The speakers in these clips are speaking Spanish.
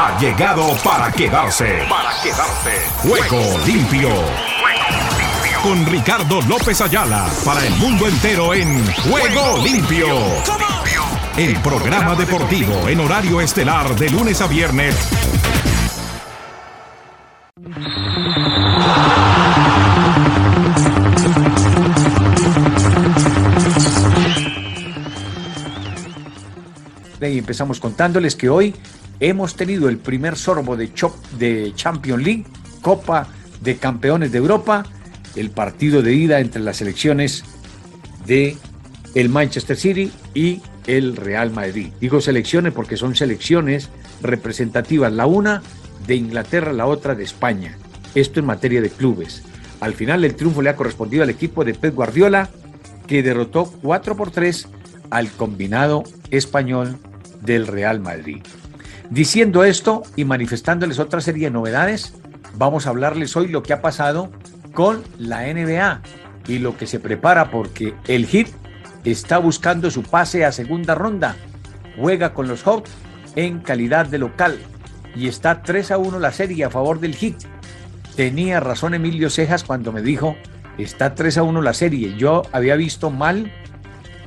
ha llegado para quedarse. Para quedarse. Juego limpio. Con Ricardo López Ayala para el mundo entero en Juego limpio. El programa deportivo en horario estelar de lunes a viernes. Y empezamos contándoles que hoy hemos tenido el primer sorbo de, Chop de Champions League, Copa de Campeones de Europa, el partido de ida entre las selecciones de el Manchester City y el Real Madrid. Digo selecciones porque son selecciones representativas, la una de Inglaterra, la otra de España. Esto en materia de clubes. Al final el triunfo le ha correspondido al equipo de Pep Guardiola, que derrotó 4 por 3 al combinado español del Real Madrid. Diciendo esto y manifestándoles otra serie de novedades, vamos a hablarles hoy lo que ha pasado con la NBA y lo que se prepara porque el Heat está buscando su pase a segunda ronda. Juega con los Hawks en calidad de local y está 3 a 1 la serie a favor del Heat. Tenía razón Emilio Cejas cuando me dijo, está 3 a 1 la serie. Yo había visto mal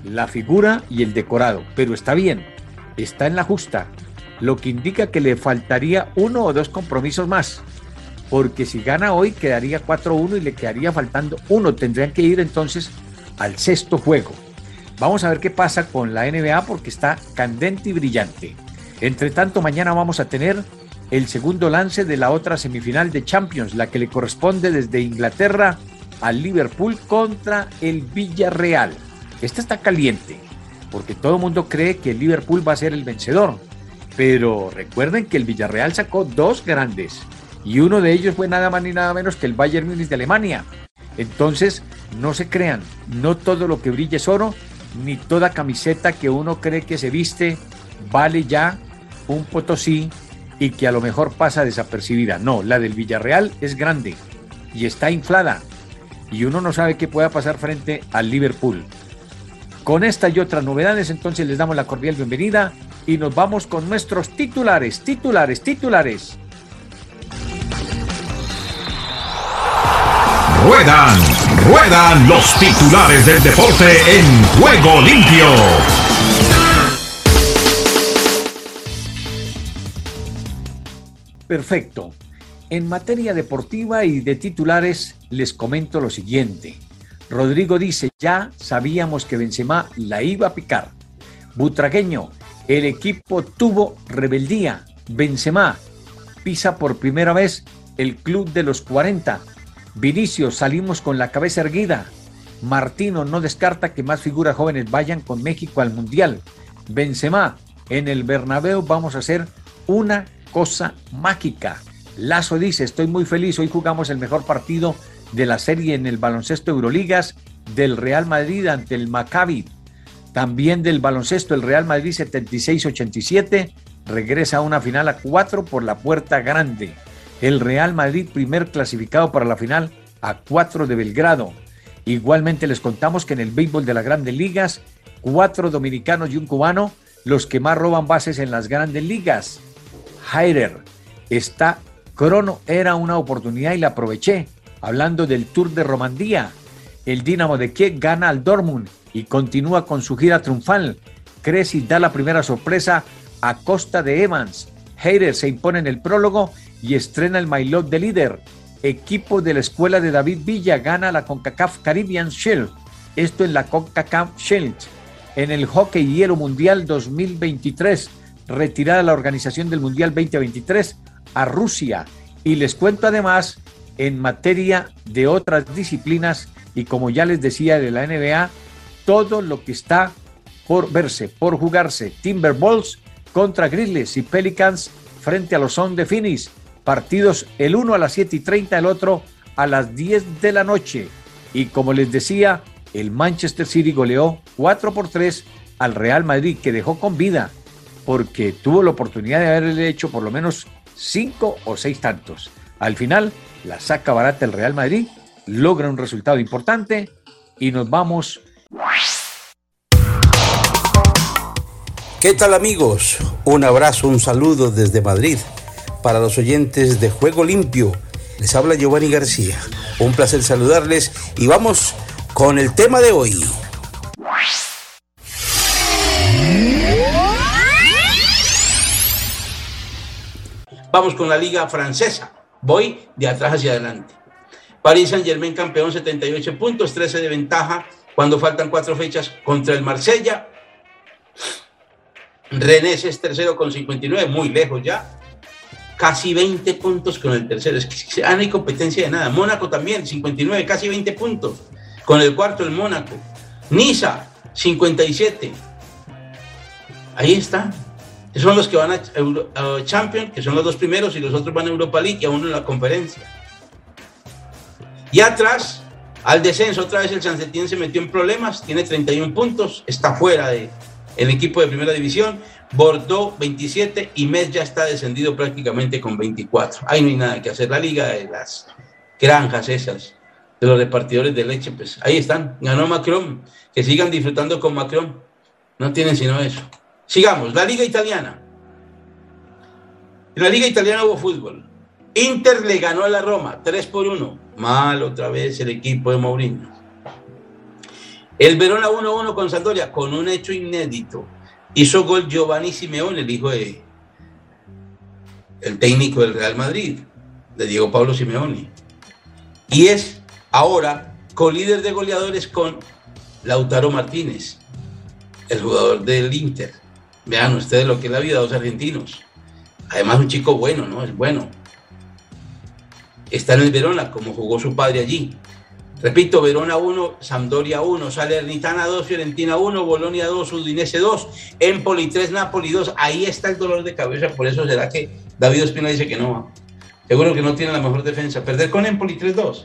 la figura y el decorado, pero está bien está en la justa, lo que indica que le faltaría uno o dos compromisos más, porque si gana hoy quedaría 4-1 y le quedaría faltando uno, tendrían que ir entonces al sexto juego. Vamos a ver qué pasa con la NBA porque está candente y brillante. Entre tanto, mañana vamos a tener el segundo lance de la otra semifinal de Champions, la que le corresponde desde Inglaterra al Liverpool contra el Villarreal. Esta está caliente porque todo el mundo cree que el Liverpool va a ser el vencedor. Pero recuerden que el Villarreal sacó dos grandes y uno de ellos fue nada más ni nada menos que el Bayern Múnich de Alemania. Entonces, no se crean, no todo lo que brilla es oro, ni toda camiseta que uno cree que se viste vale ya un potosí y que a lo mejor pasa desapercibida. No, la del Villarreal es grande y está inflada y uno no sabe qué pueda pasar frente al Liverpool. Con esta y otras novedades, entonces les damos la cordial bienvenida y nos vamos con nuestros titulares, titulares, titulares. Ruedan, ruedan los titulares del deporte en juego limpio. Perfecto. En materia deportiva y de titulares les comento lo siguiente. Rodrigo dice, ya sabíamos que Benzema la iba a picar. Butragueño, el equipo tuvo rebeldía. Benzema pisa por primera vez el club de los 40. Vinicio, salimos con la cabeza erguida. Martino no descarta que más figuras jóvenes vayan con México al Mundial. Benzema, en el Bernabéu vamos a hacer una cosa mágica. Lazo dice, estoy muy feliz, hoy jugamos el mejor partido de la serie en el baloncesto Euroligas del Real Madrid ante el Maccabi. También del baloncesto el Real Madrid 76-87 regresa a una final a cuatro por la puerta grande. El Real Madrid primer clasificado para la final a cuatro de Belgrado. Igualmente les contamos que en el béisbol de las grandes ligas, cuatro dominicanos y un cubano, los que más roban bases en las grandes ligas. Heider está crono, era una oportunidad y la aproveché hablando del Tour de Romandía. El Dinamo de Kiev gana al Dortmund y continúa con su gira triunfal. Cressy da la primera sorpresa a costa de Evans. Hayter se impone en el prólogo y estrena el Mailot de líder. Equipo de la escuela de David Villa gana la CONCACAF Caribbean Shield. Esto en la CONCACAF Shield. En el Hockey Hielo Mundial 2023, retirada la organización del Mundial 2023 a Rusia. Y les cuento además en materia de otras disciplinas y como ya les decía de la NBA, todo lo que está por verse, por jugarse. Timberwolves contra Grizzlies y Pelicans frente a los Sound de Phoenix. Partidos el uno a las 7 y 30, el otro a las 10 de la noche. Y como les decía, el Manchester City goleó 4 por 3 al Real Madrid, que dejó con vida, porque tuvo la oportunidad de haberle hecho por lo menos 5 o 6 tantos. Al final, la saca barata el Real Madrid, logra un resultado importante y nos vamos. ¿Qué tal amigos? Un abrazo, un saludo desde Madrid. para los oyentes de Juego Limpio. Les habla Giovanni García. Un placer saludarles y vamos con el tema de hoy. Vamos con la liga francesa. Voy de atrás hacia adelante. París Saint Germain campeón 78 puntos, 13 de ventaja cuando faltan cuatro fechas contra el Marsella. Rennes es tercero con 59, muy lejos ya. Casi 20 puntos con el tercero. Es que no hay competencia de nada. Mónaco también, 59, casi 20 puntos. Con el cuarto, el Mónaco. Niza, 57. Ahí está. Son los que van a, Champions, que son los dos primeros, y los otros van a Europa League y a uno en la conferencia. Y atrás, al descenso, otra vez el Sansetien se metió en problemas, tiene 31 puntos, está fuera del el equipo de primera división. Bordeaux 27 y Metz ya está descendido prácticamente con 24. Ahí no hay nada que hacer. La liga de las granjas esas, de los repartidores de leche, pues ahí están. Ganó Macron. Que sigan disfrutando con Macron. No tienen sino eso. Sigamos, la Liga Italiana. En la Liga Italiana hubo fútbol. Inter le ganó a la Roma, 3 por 1. Mal otra vez el equipo de Mourinho. El Verona 1-1 con Sandoria, con un hecho inédito. Hizo gol Giovanni Simeone, el hijo de el técnico del Real Madrid, de Diego Pablo Simeone. Y es ahora colíder de goleadores con Lautaro Martínez, el jugador del Inter. Vean ustedes lo que es la vida de los argentinos. Además, un chico bueno, ¿no? Es bueno. Está en el Verona, como jugó su padre allí. Repito, Verona 1, Sampdoria 1, Salernitana 2, Fiorentina 1, Bolonia 2, Udinese 2, Empoli 3, Napoli 2. Ahí está el dolor de cabeza, por eso será que David Ospina dice que no. Seguro que no tiene la mejor defensa. Perder con Empoli 3-2.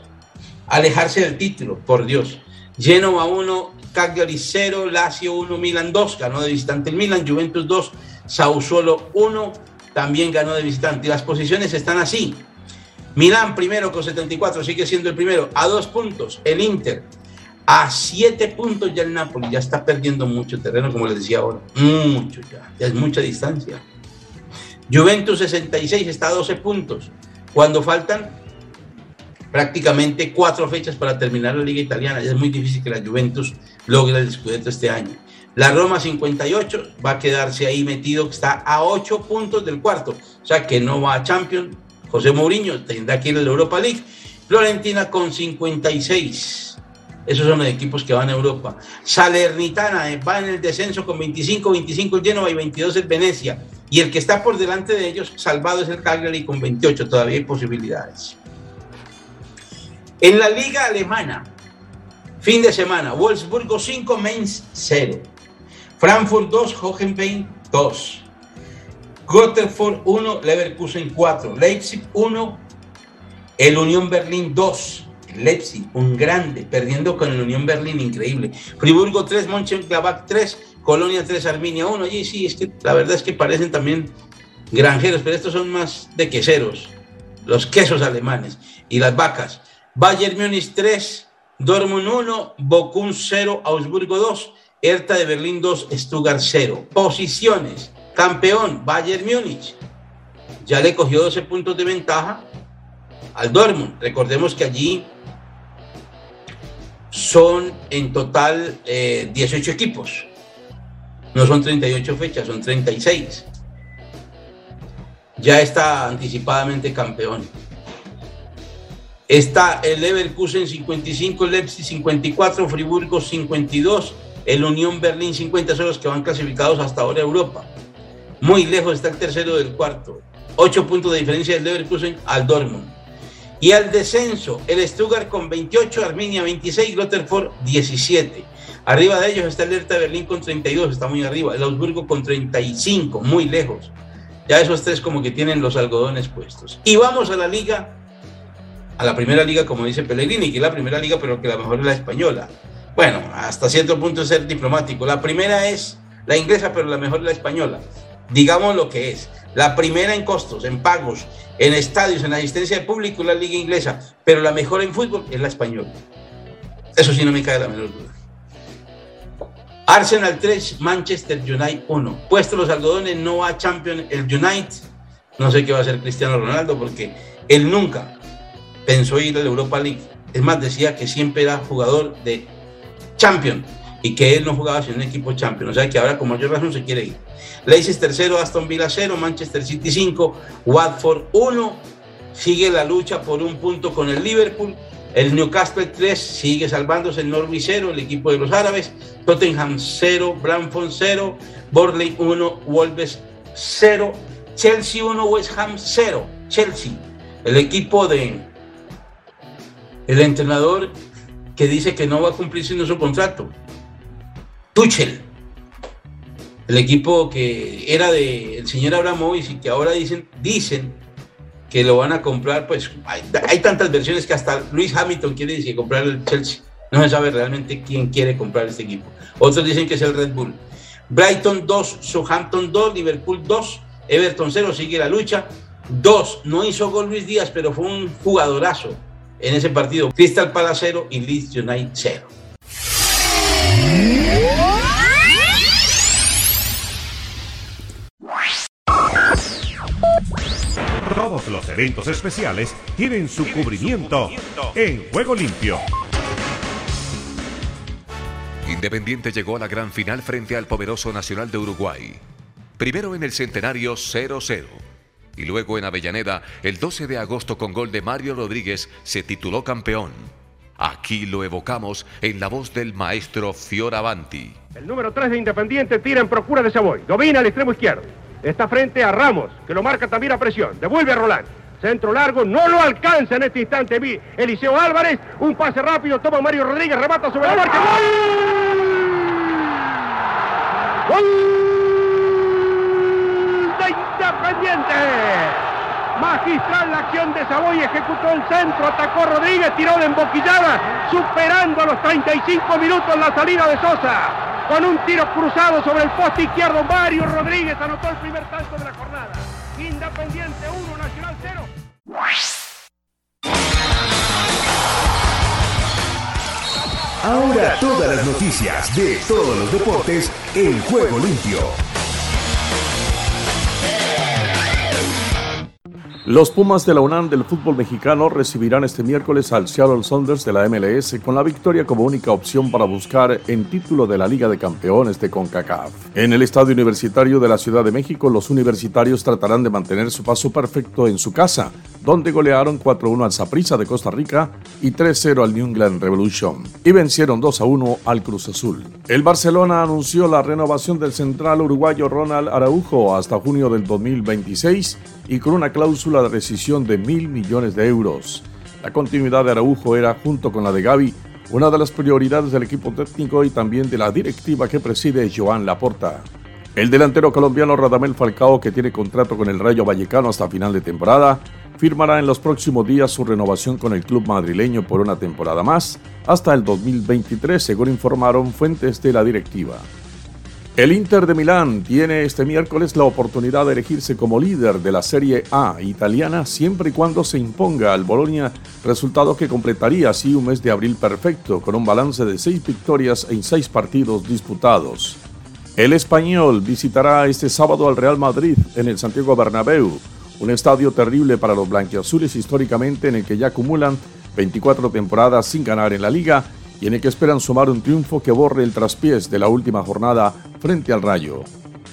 Alejarse del título, por Dios. Genoa 1, Cagliari 0, Lazio 1, Milan 2, ganó de visitante el Milan, Juventus 2, Sassuolo 1, también ganó de visitante. Y las posiciones están así. Milán primero con 74, sigue siendo el primero, a dos puntos. El Inter, a siete puntos ya el Napoli, ya está perdiendo mucho terreno, como les decía ahora. Mucho ya, ya es mucha distancia. Juventus 66 está a 12 puntos. Cuando faltan prácticamente cuatro fechas para terminar la liga italiana. Ya es muy difícil que la Juventus logre el Scudetto este año. La Roma 58 va a quedarse ahí metido, está a ocho puntos del cuarto, o sea que no va a Champions. José Mourinho tendrá que ir la Europa League. Florentina con 56. Esos son los equipos que van a Europa. Salernitana eh, va en el descenso con 25, 25 el Genoa y 22 el Venecia. Y el que está por delante de ellos, salvado es el Cagliari con 28. Todavía hay posibilidades. En la liga alemana, fin de semana, Wolfsburgo 5, Mainz 0. Frankfurt 2, Hohenheim 2. Gotterford 1, Leverkusen 4. Leipzig 1, el Unión Berlín 2. Leipzig, un grande, perdiendo con el Unión Berlín, increíble. Friburgo 3, Mönchengladbach 3, Colonia 3, Arminia 1. Y sí, es que la verdad es que parecen también granjeros, pero estos son más de queseros, los quesos alemanes y las vacas. Bayern Múnich 3, Dortmund 1, Bochum 0, Augsburgo 2, Hertha de Berlín 2, Stuttgart 0. Posiciones. Campeón, Bayern Múnich. Ya le cogió 12 puntos de ventaja al Dortmund. Recordemos que allí son en total 18 eh, equipos. No son 38 fechas, son 36. Ya está anticipadamente campeón. Está el Leverkusen 55, el Leipzig 54, Friburgo 52, el Unión Berlín 50, son los que van clasificados hasta ahora a Europa. Muy lejos está el tercero del cuarto. Ocho puntos de diferencia del Leverkusen al Dortmund. Y al descenso, el Stuttgart con 28, Arminia 26, Rotherford 17. Arriba de ellos está el Hertha Berlín con 32, está muy arriba. El Augsburgo con 35, muy lejos. Ya esos tres como que tienen los algodones puestos. Y vamos a la liga a la primera liga, como dice Pellegrini, que es la primera liga, pero que la mejor es la española. Bueno, hasta cierto punto es ser diplomático. La primera es la inglesa, pero la mejor es la española. Digamos lo que es. La primera en costos, en pagos, en estadios, en asistencia de público es la liga inglesa, pero la mejor en fútbol es la española. Eso sí no me cae la menor duda. Arsenal 3, Manchester United 1. Puesto los algodones, no va a Champion el United no sé qué va a hacer Cristiano Ronaldo porque él nunca pensó ir a la Europa League. Es más, decía que siempre era jugador de Champions y que él no jugaba sin un equipo Champions. O sea que ahora con mayor razón se quiere ir. Leicester 0, Aston Villa 0, Manchester City 5, Watford 1. Sigue la lucha por un punto con el Liverpool. El Newcastle 3 sigue salvándose el Norwich 0, el equipo de los árabes. Tottenham 0, Bramford 0, Borley 1, Wolves 0, Chelsea 1, West Ham 0. Chelsea, el equipo de el entrenador que dice que no va a cumplir sin su contrato. Tuchel, el equipo que era del señor Abramovich y que ahora dicen, dicen que lo van a comprar, pues hay, tantas versiones que hasta Luis Hamilton quiere decir comprar el Chelsea. No se sabe realmente quién quiere comprar este equipo. Otros dicen que es el Red Bull. Brighton 2, Southampton 2, Liverpool 2, Everton 0, sigue la lucha. 2, no hizo gol Luis Díaz, pero fue un jugadorazo en ese partido. Crystal Palace 0 y Leeds United 0. Los eventos especiales tienen su cubrimiento en Juego Limpio. Independiente llegó a la gran final frente al poderoso Nacional de Uruguay. Primero en el centenario 0-0 y luego en Avellaneda, el 12 de agosto con gol de Mario Rodríguez, se tituló campeón. Aquí lo evocamos en la voz del maestro Fioravanti. El número 3 de Independiente tira en procura de Savoy. Domina al extremo izquierdo. Está frente a Ramos, que lo marca también a presión. Devuelve a Roland. Centro largo, no lo alcanza en este instante Eliseo Álvarez. Un pase rápido, toma Mario Rodríguez, remata sobre la marca. ¡Gol! ¡Gol de Independiente! Magistral la acción de Savoy, ejecutó el centro, atacó Rodríguez, tiró de emboquillada, superando a los 35 minutos la salida de Sosa con un tiro cruzado sobre el poste izquierdo. Mario Rodríguez anotó el primer tanto de la jornada. Independiente 1, Nacional 0. Ahora todas las noticias de todos los deportes en juego limpio. Los Pumas de la UNAM del fútbol mexicano recibirán este miércoles al Seattle Saunders de la MLS con la victoria como única opción para buscar en título de la Liga de Campeones de CONCACAF. En el Estadio Universitario de la Ciudad de México, los universitarios tratarán de mantener su paso perfecto en su casa, donde golearon 4-1 al Saprissa de Costa Rica y 3-0 al New England Revolution, y vencieron 2-1 al Cruz Azul. El Barcelona anunció la renovación del central uruguayo Ronald Araujo hasta junio del 2026 y con una cláusula de rescisión de mil millones de euros. La continuidad de Araujo era, junto con la de Gaby, una de las prioridades del equipo técnico y también de la directiva que preside Joan Laporta. El delantero colombiano Radamel Falcao, que tiene contrato con el Rayo Vallecano hasta final de temporada, firmará en los próximos días su renovación con el club madrileño por una temporada más, hasta el 2023, según informaron fuentes de la directiva. El Inter de Milán tiene este miércoles la oportunidad de elegirse como líder de la Serie A italiana siempre y cuando se imponga al Bolonia, resultado que completaría así un mes de abril perfecto con un balance de seis victorias en seis partidos disputados. El español visitará este sábado al Real Madrid en el Santiago Bernabéu, un estadio terrible para los blanquiazules históricamente en el que ya acumulan 24 temporadas sin ganar en la liga y en el que esperan sumar un triunfo que borre el traspiés de la última jornada frente al Rayo.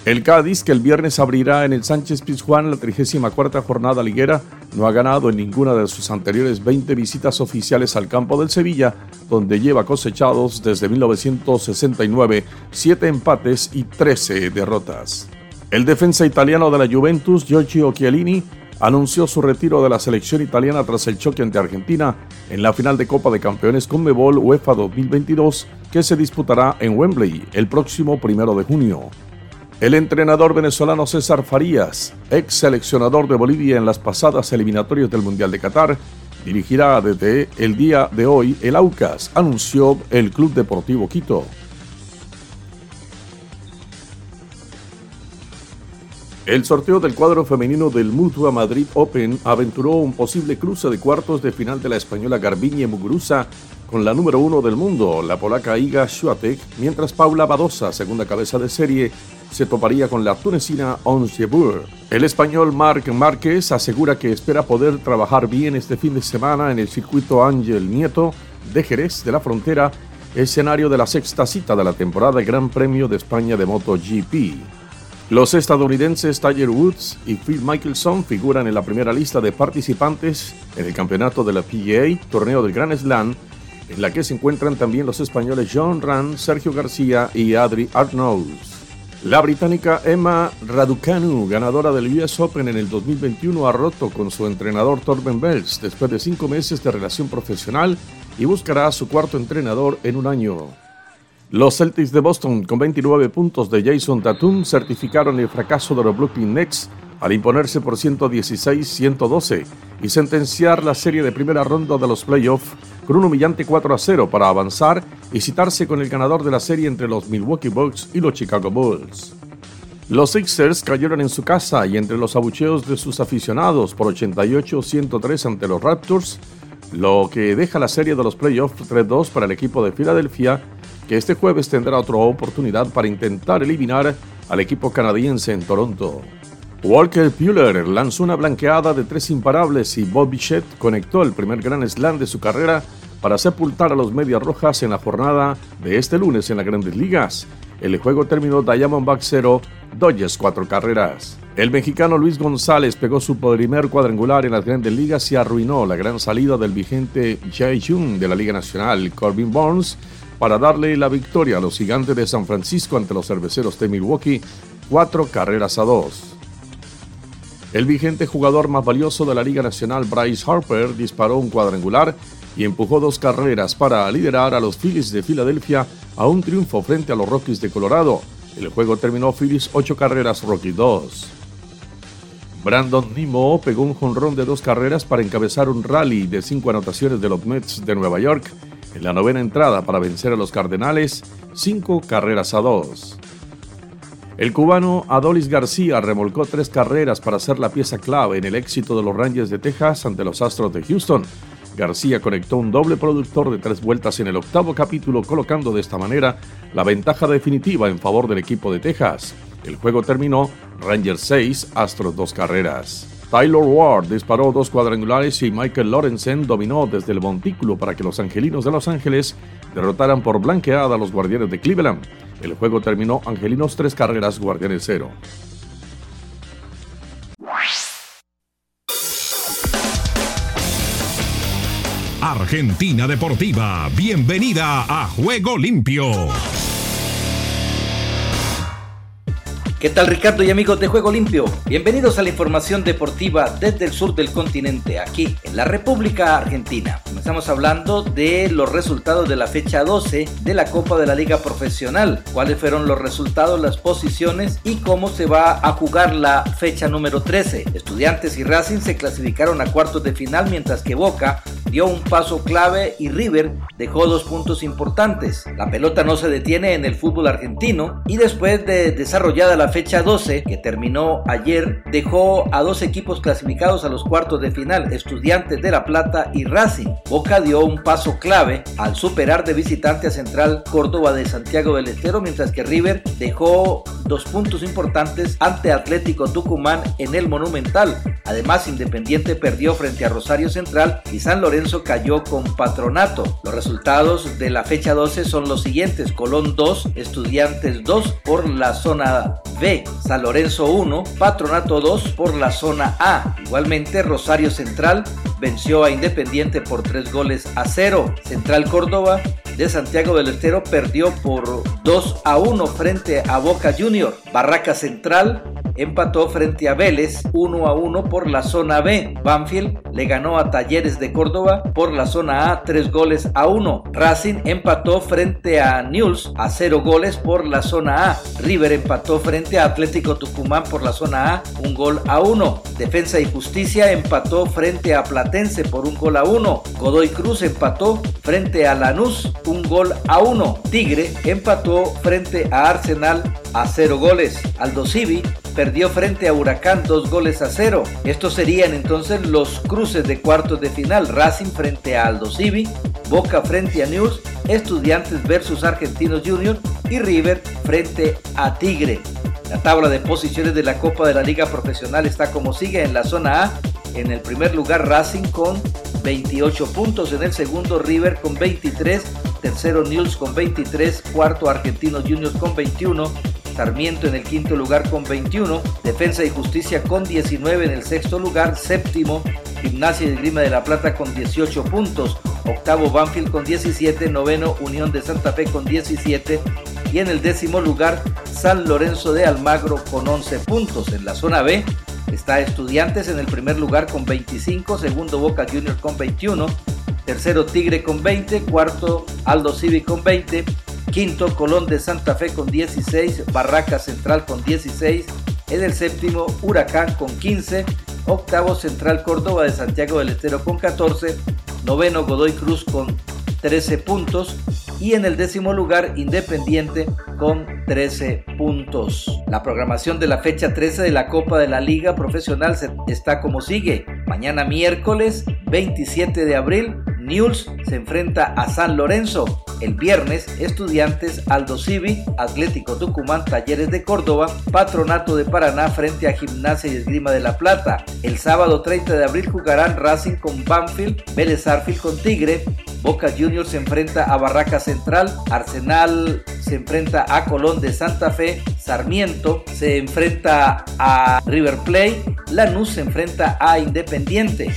El Cádiz, que el viernes abrirá en el Sánchez Pizjuán la 34 jornada liguera, no ha ganado en ninguna de sus anteriores 20 visitas oficiales al campo del Sevilla, donde lleva cosechados desde 1969 7 empates y 13 derrotas. El defensa italiano de la Juventus, Giorgio Chiellini, anunció su retiro de la selección italiana tras el choque ante Argentina en la final de Copa de Campeones con Mebol UEFA 2022 que se disputará en Wembley el próximo primero de junio. El entrenador venezolano César Farías, ex seleccionador de Bolivia en las pasadas eliminatorias del Mundial de Qatar, dirigirá desde el día de hoy el Aucas, anunció el Club Deportivo Quito. El sorteo del cuadro femenino del Mutua Madrid Open aventuró un posible cruce de cuartos de final de la española Garbiñe Muguruza con la número uno del mundo, la polaca Iga Swiatek, mientras Paula Badosa, segunda cabeza de serie, se toparía con la tunecina Ons Jabeur. El español Marc Márquez asegura que espera poder trabajar bien este fin de semana en el circuito Ángel Nieto de Jerez de la Frontera, escenario de la sexta cita de la temporada Gran Premio de España de MotoGP. Los estadounidenses Tiger Woods y Phil Mickelson figuran en la primera lista de participantes en el campeonato de la PGA, torneo del Grand Slam, en la que se encuentran también los españoles John Ran, Sergio García y Adri Arnolds. La británica Emma Raducanu, ganadora del US Open en el 2021, ha roto con su entrenador Torben Bells después de cinco meses de relación profesional y buscará a su cuarto entrenador en un año. Los Celtics de Boston, con 29 puntos de Jason Tatum, certificaron el fracaso de los Brooklyn Nets al imponerse por 116-112 y sentenciar la serie de primera ronda de los playoffs con un humillante 4 a 0 para avanzar y citarse con el ganador de la serie entre los Milwaukee Bucks y los Chicago Bulls. Los Sixers cayeron en su casa y entre los abucheos de sus aficionados por 88-103 ante los Raptors, lo que deja la serie de los playoffs 3-2 para el equipo de Filadelfia, que este jueves tendrá otra oportunidad para intentar eliminar al equipo canadiense en Toronto. Walker Buehler lanzó una blanqueada de tres imparables y Bob Bichette conectó el primer gran slam de su carrera para sepultar a los Medias Rojas en la jornada de este lunes en las Grandes Ligas. El juego terminó Diamondback 0, Dodgers 4 carreras. El mexicano Luis González pegó su primer cuadrangular en las Grandes Ligas y arruinó la gran salida del vigente Jay Jung de la Liga Nacional, Corbin Burns, para darle la victoria a los gigantes de San Francisco ante los cerveceros de Milwaukee, cuatro carreras a dos. El vigente jugador más valioso de la Liga Nacional, Bryce Harper, disparó un cuadrangular y empujó dos carreras para liderar a los Phillies de Filadelfia a un triunfo frente a los Rockies de Colorado. El juego terminó Phillies 8 carreras, Rockies 2. Brandon Nimmo pegó un jonrón de dos carreras para encabezar un rally de cinco anotaciones de los Mets de Nueva York en la novena entrada para vencer a los Cardenales, cinco carreras a dos. El cubano Adolis García remolcó tres carreras para ser la pieza clave en el éxito de los Rangers de Texas ante los Astros de Houston. García conectó un doble productor de tres vueltas en el octavo capítulo, colocando de esta manera la ventaja definitiva en favor del equipo de Texas. El juego terminó Rangers 6, Astros 2 carreras. Tyler Ward disparó dos cuadrangulares y Michael Lorenzen dominó desde el montículo para que los angelinos de Los Ángeles derrotaran por blanqueada a los guardianes de Cleveland. El juego terminó Angelinos tres carreras, Guardianes cero. Argentina Deportiva, bienvenida a Juego Limpio. ¿Qué tal Ricardo y amigos de Juego Limpio? Bienvenidos a la información deportiva desde el sur del continente, aquí en la República Argentina. Estamos hablando de los resultados de la fecha 12 de la Copa de la Liga Profesional. ¿Cuáles fueron los resultados, las posiciones y cómo se va a jugar la fecha número 13? Estudiantes y Racing se clasificaron a cuartos de final mientras que Boca dio un paso clave y River dejó dos puntos importantes. La pelota no se detiene en el fútbol argentino y después de desarrollada la fecha 12, que terminó ayer, dejó a dos equipos clasificados a los cuartos de final, Estudiantes de La Plata y Racing. Boca dio un paso clave al superar de visitante a Central Córdoba de Santiago del Estero, mientras que River dejó dos puntos importantes ante Atlético Tucumán en el Monumental. Además, Independiente perdió frente a Rosario Central y San Lorenzo cayó con Patronato. Los resultados de la fecha 12 son los siguientes: Colón 2, Estudiantes 2 por la zona B, San Lorenzo 1, Patronato 2 por la zona A. Igualmente, Rosario Central venció a Independiente por 3 goles a 0. Central Córdoba de Santiago del Estero perdió por 2 a 1 frente a Boca Junior. Barraca Central empató frente a Vélez 1 a 1 por la zona B. Banfield le ganó a Talleres de Córdoba por la zona A 3 goles a 1. Racing empató frente a News a 0 goles por la zona A. River empató frente a Atlético Tucumán por la zona A 1 gol a 1. Defensa y Justicia empató frente a Platense por un gol a 1. Godoy Cruz empató frente a Lanús un gol a 1. Tigre empató frente a Arsenal a 0 goles. Aldo Civi perdió frente a Huracán dos goles a cero. Estos serían entonces los cruces de cuartos de final. Racing frente a Aldo Civi, Boca frente a News, Estudiantes versus Argentinos Juniors y River frente a Tigre. La tabla de posiciones de la Copa de la Liga Profesional está como sigue en la zona A. En el primer lugar Racing con 28 puntos, en el segundo River con 23, tercero News con 23, cuarto Argentinos Juniors con 21, Sarmiento en el quinto lugar con 21, Defensa y Justicia con 19 en el sexto lugar, séptimo Gimnasia y Grima de la Plata con 18 puntos, octavo Banfield con 17, noveno Unión de Santa Fe con 17 y en el décimo lugar San Lorenzo de Almagro con 11 puntos. En la zona B está Estudiantes en el primer lugar con 25, segundo Boca Juniors con 21, tercero Tigre con 20, cuarto Aldo Civi con 20, Quinto, Colón de Santa Fe con 16, Barraca Central con 16, en el séptimo, Huracán con 15, octavo, Central Córdoba de Santiago del Estero con 14, noveno, Godoy Cruz con 13 puntos y en el décimo lugar Independiente con 13 puntos. La programación de la fecha 13 de la Copa de la Liga Profesional está como sigue. Mañana miércoles 27 de abril News se enfrenta a San Lorenzo. El viernes, Estudiantes, Aldo Civi, Atlético Tucumán, Talleres de Córdoba, Patronato de Paraná frente a Gimnasia y Esgrima de la Plata. El sábado 30 de abril jugarán Racing con Banfield, Vélez Arfield con Tigre, Boca Juniors se enfrenta a Barraca Central, Arsenal se enfrenta a Colón de Santa Fe, Sarmiento se enfrenta a River Plate, Lanús se enfrenta a Independiente.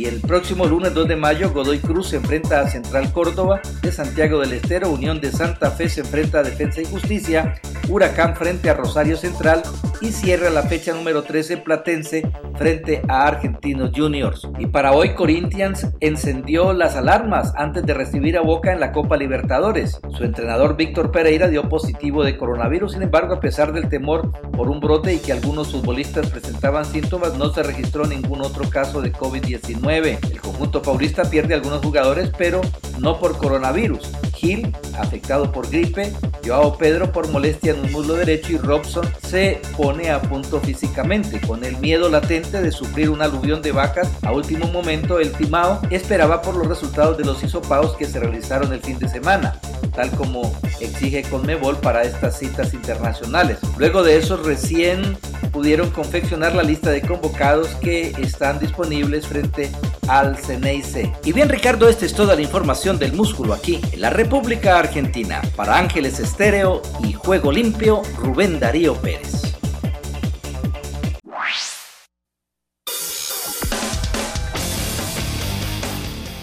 Y el próximo lunes 2 de mayo, Godoy Cruz se enfrenta a Central Córdoba, de Santiago del Estero, Unión de Santa Fe se enfrenta a Defensa y Justicia, Huracán frente a Rosario Central y cierra la fecha número 13 Platense frente a Argentinos Juniors. Y para hoy Corinthians encendió las alarmas antes de recibir a Boca en la Copa Libertadores. Su entrenador Víctor Pereira dio positivo de coronavirus, sin embargo a pesar del temor por un brote y que algunos futbolistas presentaban síntomas, no se registró ningún otro caso de COVID-19. El conjunto paulista pierde algunos jugadores, pero no por coronavirus. Gil, afectado por gripe, Joao Pedro por molestia en un muslo derecho y Robson se pone a punto físicamente. Con el miedo latente de sufrir un aluvión de vacas, a último momento el Timao esperaba por los resultados de los hisopados que se realizaron el fin de semana, tal como exige Conmebol para estas citas internacionales. Luego de eso recién pudieron confeccionar la lista de convocados que están disponibles frente al Ceneice. Y bien Ricardo, esta es toda la información del músculo aquí en la República Argentina. Para Ángeles Estéreo y Juego Limpio, Rubén Darío Pérez.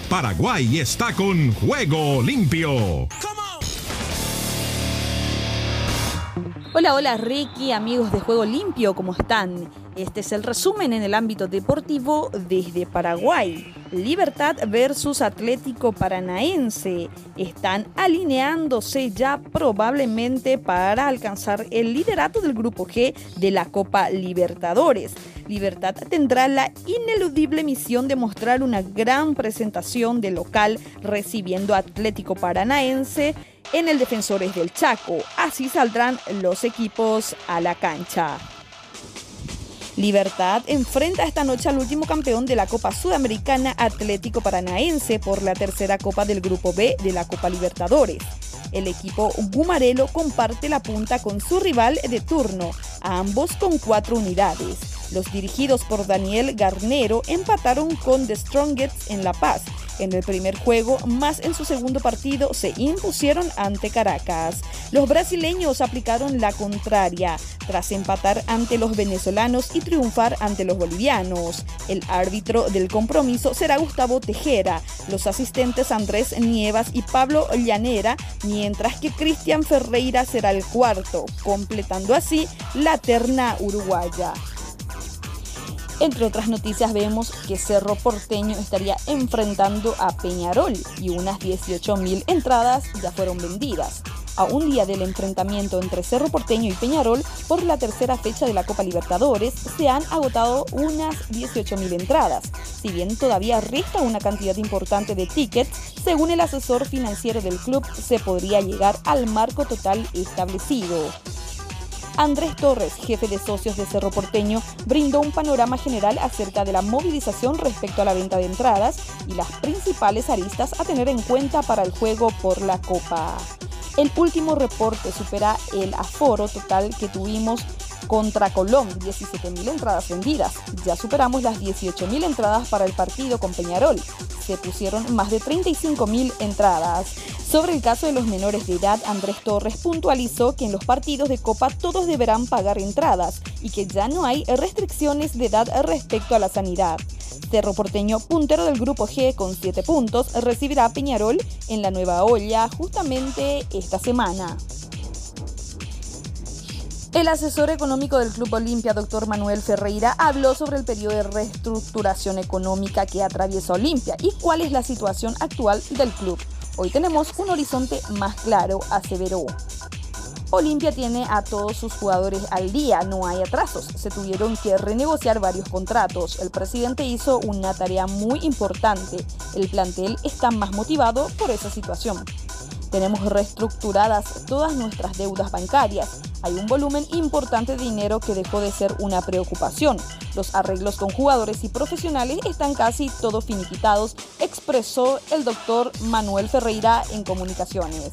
Paraguay está con Juego Limpio. Hola, hola Ricky, amigos de Juego Limpio, ¿cómo están? Este es el resumen en el ámbito deportivo desde Paraguay. Libertad versus Atlético Paranaense están alineándose ya probablemente para alcanzar el liderato del grupo G de la Copa Libertadores. Libertad tendrá la ineludible misión de mostrar una gran presentación de local recibiendo Atlético Paranaense en el Defensores del Chaco. Así saldrán los equipos a la cancha. Libertad enfrenta esta noche al último campeón de la Copa Sudamericana Atlético Paranaense por la tercera Copa del Grupo B de la Copa Libertadores. El equipo Gumarelo comparte la punta con su rival de turno, ambos con cuatro unidades. Los dirigidos por Daniel Garnero empataron con The Strongest en La Paz en el primer juego, más en su segundo partido se impusieron ante Caracas. Los brasileños aplicaron la contraria tras empatar ante los venezolanos y triunfar ante los bolivianos. El árbitro del compromiso será Gustavo Tejera, los asistentes Andrés Nievas y Pablo Llanera, mientras que Cristian Ferreira será el cuarto, completando así la terna uruguaya. Entre otras noticias vemos que Cerro Porteño estaría enfrentando a Peñarol y unas 18.000 entradas ya fueron vendidas. A un día del enfrentamiento entre Cerro Porteño y Peñarol por la tercera fecha de la Copa Libertadores se han agotado unas 18.000 entradas. Si bien todavía resta una cantidad importante de tickets, según el asesor financiero del club se podría llegar al marco total establecido. Andrés Torres, jefe de socios de Cerro Porteño, brindó un panorama general acerca de la movilización respecto a la venta de entradas y las principales aristas a tener en cuenta para el juego por la Copa. El último reporte supera el aforo total que tuvimos contra Colón, 17.000 entradas vendidas. Ya superamos las 18.000 entradas para el partido con Peñarol. Se pusieron más de 35.000 entradas. Sobre el caso de los menores de edad, Andrés Torres puntualizó que en los partidos de Copa todos deberán pagar entradas y que ya no hay restricciones de edad respecto a la sanidad. Cerro Porteño, puntero del grupo G con 7 puntos, recibirá a Peñarol en la nueva olla justamente esta semana. El asesor económico del Club Olimpia, doctor Manuel Ferreira, habló sobre el periodo de reestructuración económica que atraviesa Olimpia y cuál es la situación actual del club. Hoy tenemos un horizonte más claro, aseveró. Olimpia tiene a todos sus jugadores al día, no hay atrasos. Se tuvieron que renegociar varios contratos. El presidente hizo una tarea muy importante. El plantel está más motivado por esa situación. Tenemos reestructuradas todas nuestras deudas bancarias. Hay un volumen importante de dinero que dejó de ser una preocupación. Los arreglos con jugadores y profesionales están casi todos finiquitados, expresó el doctor Manuel Ferreira en comunicaciones.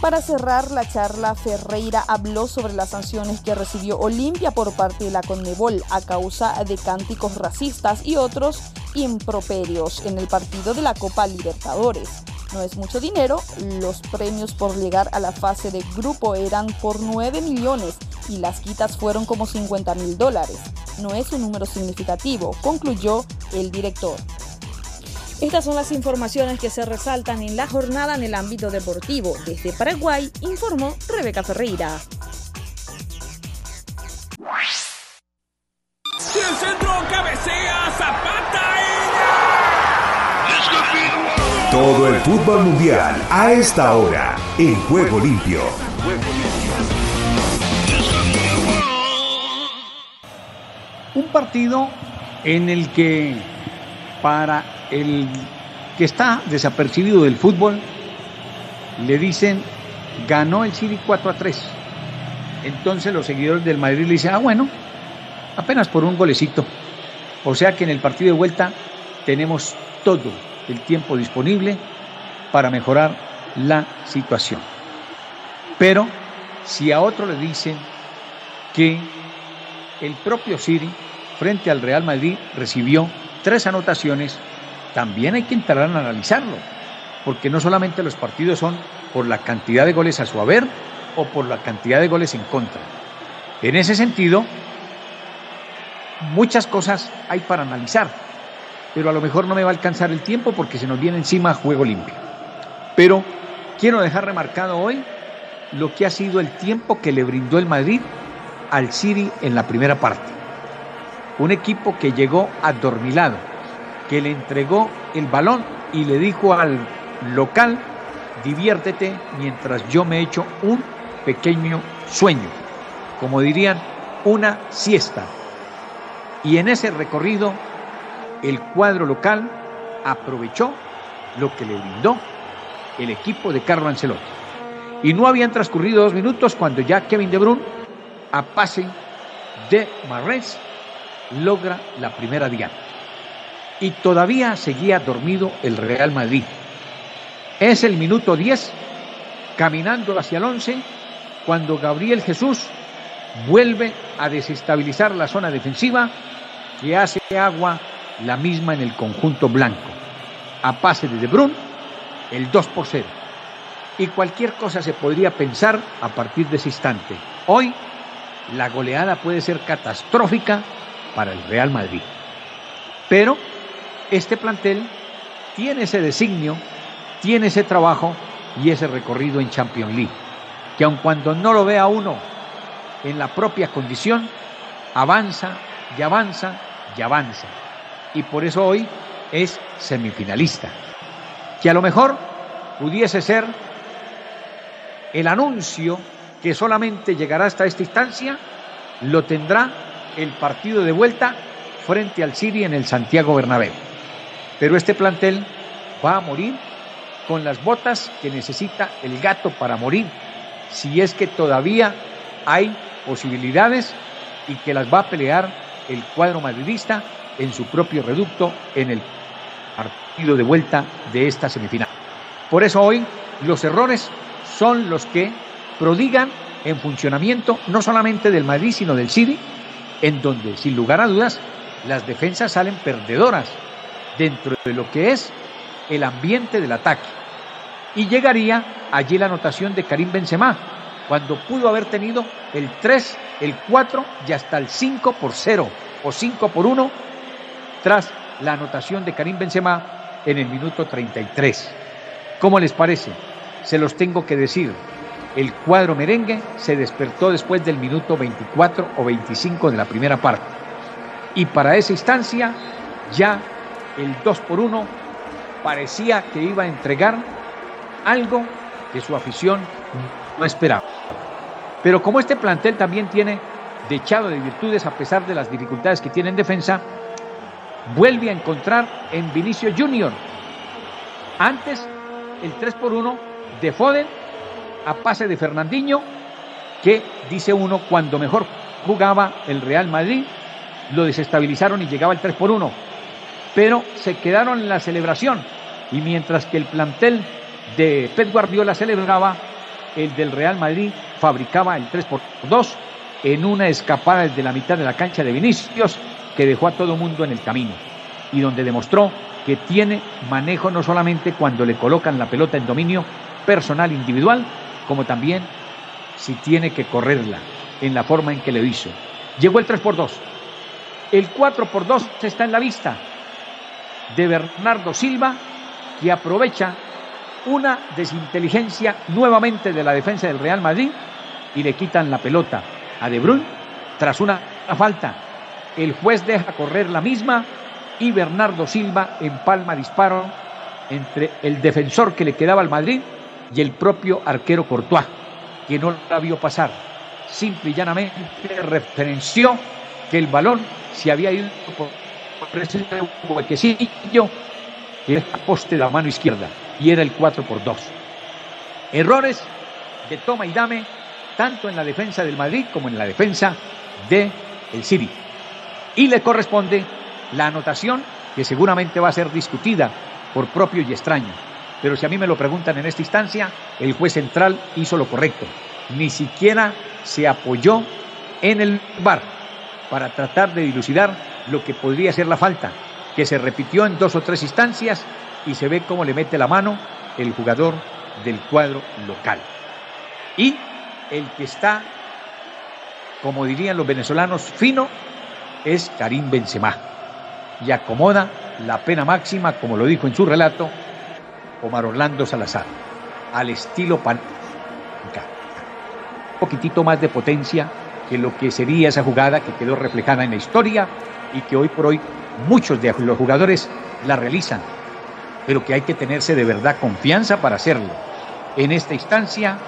Para cerrar la charla, Ferreira habló sobre las sanciones que recibió Olimpia por parte de la Conmebol a causa de cánticos racistas y otros improperios en el partido de la Copa Libertadores. No es mucho dinero, los premios por llegar a la fase de grupo eran por 9 millones y las quitas fueron como 50 mil dólares. No es un número significativo, concluyó el director. Estas son las informaciones que se resaltan en la jornada en el ámbito deportivo. Desde Paraguay, informó Rebeca Ferreira. El centro cabecea, Zapata Todo el fútbol mundial a esta hora en Juego Limpio. Un partido en el que para el que está desapercibido del fútbol le dicen ganó el City 4 a 3. Entonces los seguidores del Madrid le dicen, ah bueno, apenas por un golecito. O sea que en el partido de vuelta tenemos todo el tiempo disponible para mejorar la situación. Pero si a otro le dicen que el propio City frente al Real Madrid recibió tres anotaciones, también hay que entrar a analizarlo, porque no solamente los partidos son por la cantidad de goles a su haber o por la cantidad de goles en contra. En ese sentido, muchas cosas hay para analizar, pero a lo mejor no me va a alcanzar el tiempo porque se nos viene encima juego limpio. Pero quiero dejar remarcado hoy lo que ha sido el tiempo que le brindó el Madrid al City en la primera parte. Un equipo que llegó adormilado, que le entregó el balón y le dijo al local, diviértete mientras yo me echo un pequeño sueño, como dirían, una siesta. Y en ese recorrido, el cuadro local aprovechó lo que le brindó el equipo de Carlo Ancelotti. Y no habían transcurrido dos minutos cuando ya Kevin De Bruyne, a pase de Marres, logra la primera diana. Y todavía seguía dormido el Real Madrid. Es el minuto 10, caminando hacia el 11, cuando Gabriel Jesús vuelve a desestabilizar la zona defensiva que hace agua la misma en el conjunto blanco. A pase de De Bruyne, el 2 por 0. Y cualquier cosa se podría pensar a partir de ese instante. Hoy la goleada puede ser catastrófica para el Real Madrid. Pero este plantel tiene ese designio, tiene ese trabajo y ese recorrido en Champions League, que aun cuando no lo vea uno en la propia condición, avanza y avanza y avanza. Y por eso hoy es semifinalista. Que a lo mejor pudiese ser el anuncio que solamente llegará hasta esta instancia, lo tendrá el partido de vuelta frente al City en el Santiago Bernabéu. Pero este plantel va a morir con las botas que necesita el gato para morir, si es que todavía hay posibilidades y que las va a pelear el cuadro madridista en su propio reducto en el partido de vuelta de esta semifinal. Por eso hoy los errores son los que prodigan en funcionamiento no solamente del Madrid, sino del City, en donde, sin lugar a dudas, las defensas salen perdedoras dentro de lo que es el ambiente del ataque. Y llegaría allí la anotación de Karim Benzema, cuando pudo haber tenido el 3, el 4 y hasta el 5 por 0 o 5 por 1 tras la anotación de Karim Benzema en el minuto 33. ¿Cómo les parece? Se los tengo que decir. El cuadro merengue se despertó después del minuto 24 o 25 de la primera parte. Y para esa instancia ya el 2 por 1 parecía que iba a entregar algo que su afición no esperaba. Pero como este plantel también tiene dechado de virtudes a pesar de las dificultades que tiene en defensa, vuelve a encontrar en Vinicio Junior. Antes, el 3 por 1 de Foden a pase de Fernandinho, que dice uno, cuando mejor jugaba el Real Madrid, lo desestabilizaron y llegaba el 3 por 1. Pero se quedaron en la celebración. Y mientras que el plantel de Pep Guardiola celebraba, el del Real Madrid fabricaba el 3 por 2 en una escapada desde la mitad de la cancha de Vinicius que dejó a todo mundo en el camino y donde demostró que tiene manejo no solamente cuando le colocan la pelota en dominio personal individual, como también si tiene que correrla en la forma en que lo hizo. Llegó el 3 por 2. El 4 por 2 está en la vista de Bernardo Silva, que aprovecha una desinteligencia nuevamente de la defensa del Real Madrid y le quitan la pelota a De Bruyne tras una falta. El juez deja correr la misma y Bernardo Silva empalma disparo entre el defensor que le quedaba al Madrid y el propio arquero Courtois, que no la vio pasar. Simple y llanamente referenció que el balón se había ido por, ese huequecillo que era el poste de la mano izquierda y era el 4 por 2. Errores de toma y dame tanto en la defensa del Madrid como en la defensa del el City. Y le corresponde la anotación que seguramente va a ser discutida por propio y extraño. Pero si a mí me lo preguntan en esta instancia, el juez central hizo lo correcto. Ni siquiera se apoyó en el bar para tratar de dilucidar lo que podría ser la falta, que se repitió en dos o tres instancias y se ve cómo le mete la mano el jugador del cuadro local. Y el que está, como dirían los venezolanos, fino es Karim Benzema y acomoda la pena máxima, como lo dijo en su relato Omar Orlando Salazar, al estilo pan. Un poquitito más de potencia que lo que sería esa jugada que quedó reflejada en la historia y que hoy por hoy muchos de los jugadores la realizan, pero que hay que tenerse de verdad confianza para hacerlo. En esta instancia,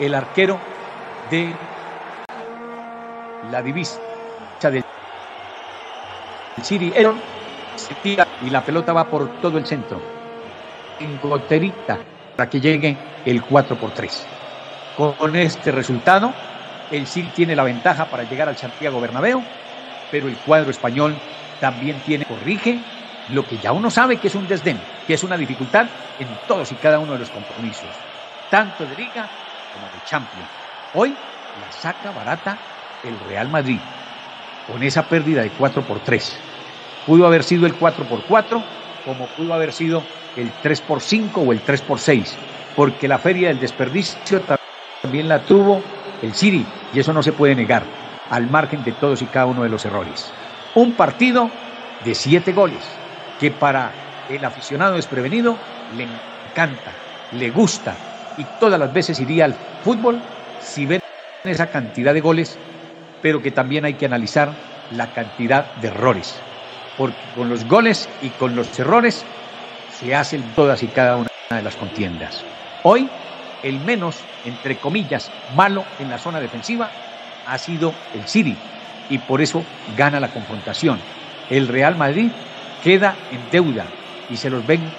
el arquero de la divisa del City se tira y la pelota va por todo el centro. En goterita para que llegue el 4 por 3. Con este resultado, el City tiene la ventaja para llegar al Santiago Bernabéu, pero el cuadro español también tiene, corrige lo que ya uno sabe que es un desdén, que es una dificultad en todos y cada uno de los compromisos, tanto de Liga como de Champions. Hoy la saca barata el Real Madrid con esa pérdida de 4 por 3. Pudo haber sido el 4 por 4 como pudo haber sido el 3 por 5 o el 3 por 6, porque la feria del desperdicio también la tuvo el City y eso no se puede negar, al margen de todos y cada uno de los errores. Un partido de 7 goles que para el aficionado desprevenido le encanta, le gusta y todas las veces iría al fútbol si ven esa cantidad de goles, pero que también hay que analizar la cantidad de errores. Porque con los goles y con los errores se hacen todas y cada una de las contiendas. Hoy, el menos, entre comillas, malo en la zona defensiva ha sido el City y por eso gana la confrontación. El Real Madrid queda en deuda y se los vengo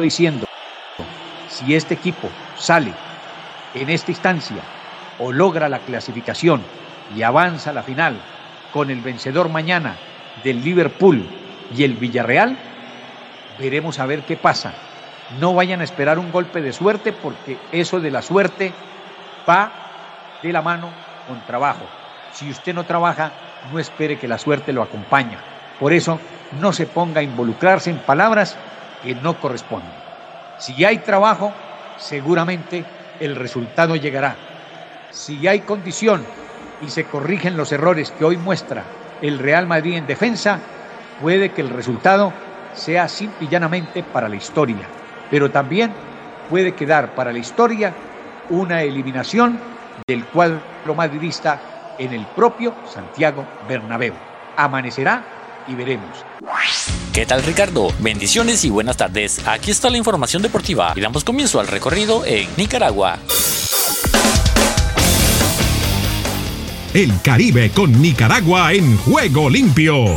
diciendo, si este equipo sale en esta instancia o logra la clasificación y avanza a la final con el vencedor mañana del Liverpool y el Villarreal, veremos a ver qué pasa. No vayan a esperar un golpe de suerte porque eso de la suerte va de la mano con trabajo. Si usted no trabaja, no espere que la suerte lo acompañe. Por eso, no se ponga a involucrarse en palabras que no corresponden. Si hay trabajo, seguramente el resultado llegará. Si hay condición y se corrigen los errores que hoy muestra el Real Madrid en defensa, puede que el resultado sea simple y llanamente para la historia, pero también puede quedar para la historia una eliminación del cuadro madridista en el propio Santiago Bernabéu. Amanecerá y veremos. ¿Qué tal Ricardo? Bendiciones y buenas tardes. Aquí está la información deportiva y damos comienzo al recorrido en Nicaragua. El Caribe con Nicaragua en juego limpio.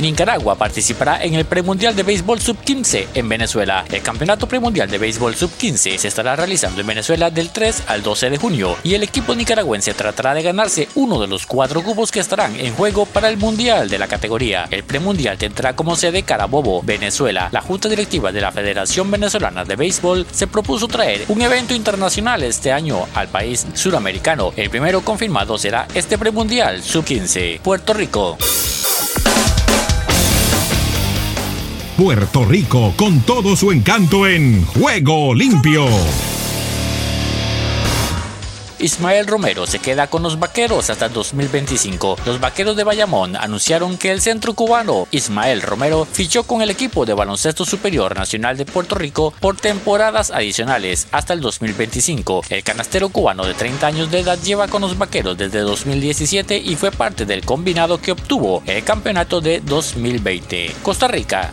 Nicaragua participará en el Premundial de Béisbol Sub-15 en Venezuela. El Campeonato Premundial de Béisbol Sub-15 se estará realizando en Venezuela del 3 al 12 de junio y el equipo nicaragüense tratará de ganarse uno de los cuatro cubos que estarán en juego para el Mundial de la categoría. El Premundial tendrá como sede Carabobo, Venezuela. La Junta Directiva de la Federación Venezolana de Béisbol se propuso traer un evento internacional este año al país suramericano. El primero confirmado será este Premundial Sub-15. Puerto Rico. Puerto Rico con todo su encanto en Juego Limpio. Ismael Romero se queda con los Vaqueros hasta 2025. Los Vaqueros de Bayamón anunciaron que el centro cubano Ismael Romero fichó con el equipo de baloncesto superior nacional de Puerto Rico por temporadas adicionales hasta el 2025. El canastero cubano de 30 años de edad lleva con los Vaqueros desde 2017 y fue parte del combinado que obtuvo el campeonato de 2020. Costa Rica.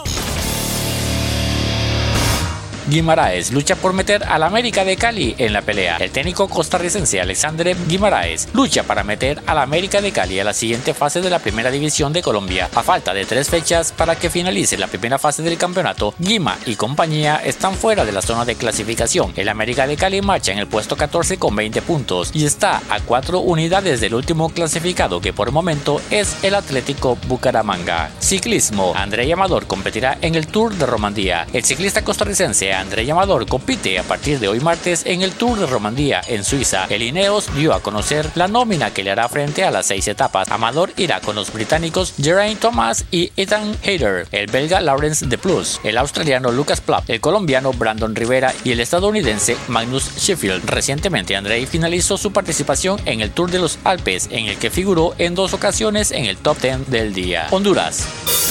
Guimaraes lucha por meter al América de Cali en la pelea. El técnico costarricense Alexandre Guimaraes lucha para meter al América de Cali a la siguiente fase de la primera división de Colombia. A falta de tres fechas para que finalice la primera fase del campeonato, Guima y compañía están fuera de la zona de clasificación. El América de Cali marcha en el puesto 14 con 20 puntos y está a cuatro unidades del último clasificado que por el momento es el Atlético Bucaramanga. Ciclismo. André Llamador competirá en el Tour de Romandía. El ciclista costarricense André Llamador compite a partir de hoy martes en el Tour de Romandía en Suiza. El Ineos dio a conocer la nómina que le hará frente a las seis etapas. Amador irá con los británicos Geraint Thomas y Ethan Hayter, el belga Lawrence de Plus, el australiano Lucas Plapp, el colombiano Brandon Rivera y el estadounidense Magnus Sheffield. Recientemente André finalizó su participación en el Tour de los Alpes, en el que figuró en dos ocasiones en el top 10 del día. Honduras.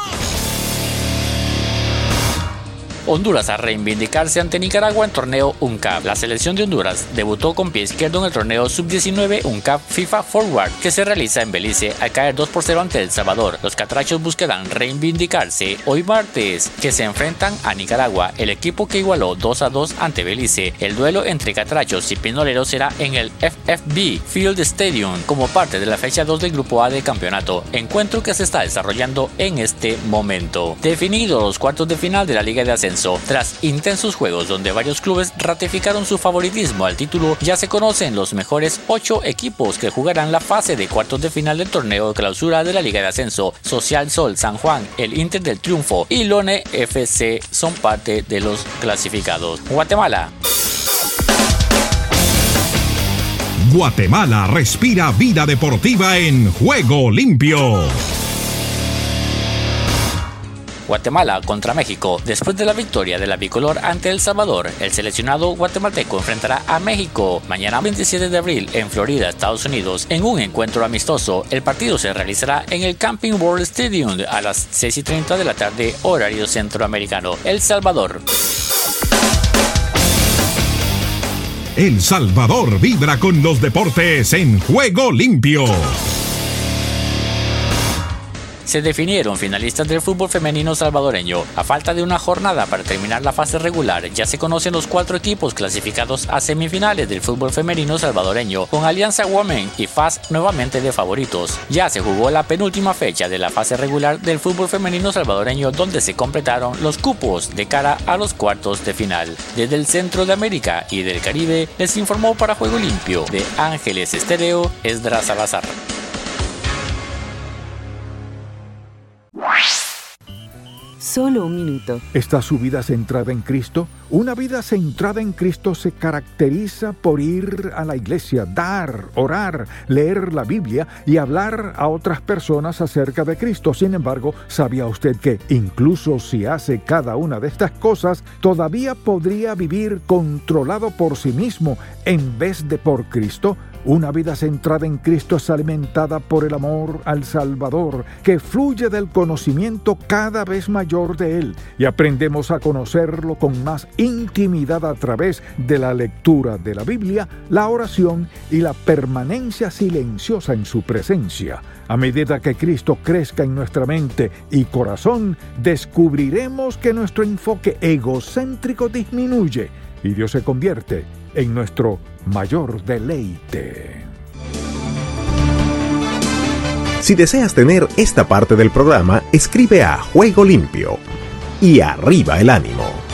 Honduras a reivindicarse ante Nicaragua en torneo UNCAP. La selección de Honduras debutó con pie izquierdo en el torneo sub-19 UNCAP FIFA Forward que se realiza en Belice al caer 2 por 0 ante El Salvador. Los catrachos buscarán reivindicarse hoy martes que se enfrentan a Nicaragua, el equipo que igualó 2 a 2 ante Belice. El duelo entre catrachos y pinoleros será en el FFB Field Stadium como parte de la fecha 2 del grupo A del campeonato, encuentro que se está desarrollando en este momento. Definidos los cuartos de final de la Liga de Ascenso tras intensos juegos donde varios clubes ratificaron su favoritismo al título, ya se conocen los mejores ocho equipos que jugarán la fase de cuartos de final del torneo de clausura de la Liga de Ascenso. Social Sol, San Juan, el Inter del Triunfo y Lone FC son parte de los clasificados. Guatemala. Guatemala respira vida deportiva en juego limpio. Guatemala contra México. Después de la victoria de la bicolor ante El Salvador, el seleccionado guatemalteco enfrentará a México mañana 27 de abril en Florida, Estados Unidos, en un encuentro amistoso. El partido se realizará en el Camping World Stadium a las 6 y 30 de la tarde, horario centroamericano. El Salvador. El Salvador vibra con los deportes en juego limpio. Se definieron finalistas del fútbol femenino salvadoreño. A falta de una jornada para terminar la fase regular, ya se conocen los cuatro equipos clasificados a semifinales del fútbol femenino salvadoreño, con Alianza Women y FAS nuevamente de favoritos. Ya se jugó la penúltima fecha de la fase regular del fútbol femenino salvadoreño, donde se completaron los cupos de cara a los cuartos de final. Desde el centro de América y del Caribe, les informó para Juego Limpio de Ángeles Estéreo, Esdras Salazar. Solo un minuto. ¿Está su vida centrada en Cristo? Una vida centrada en Cristo se caracteriza por ir a la iglesia, dar, orar, leer la Biblia y hablar a otras personas acerca de Cristo. Sin embargo, ¿sabía usted que incluso si hace cada una de estas cosas, todavía podría vivir controlado por sí mismo en vez de por Cristo? Una vida centrada en Cristo es alimentada por el amor al Salvador, que fluye del conocimiento cada vez mayor de Él, y aprendemos a conocerlo con más intimidad a través de la lectura de la Biblia, la oración y la permanencia silenciosa en su presencia. A medida que Cristo crezca en nuestra mente y corazón, descubriremos que nuestro enfoque egocéntrico disminuye y Dios se convierte en nuestro mayor deleite. Si deseas tener esta parte del programa, escribe a Juego Limpio y arriba el ánimo.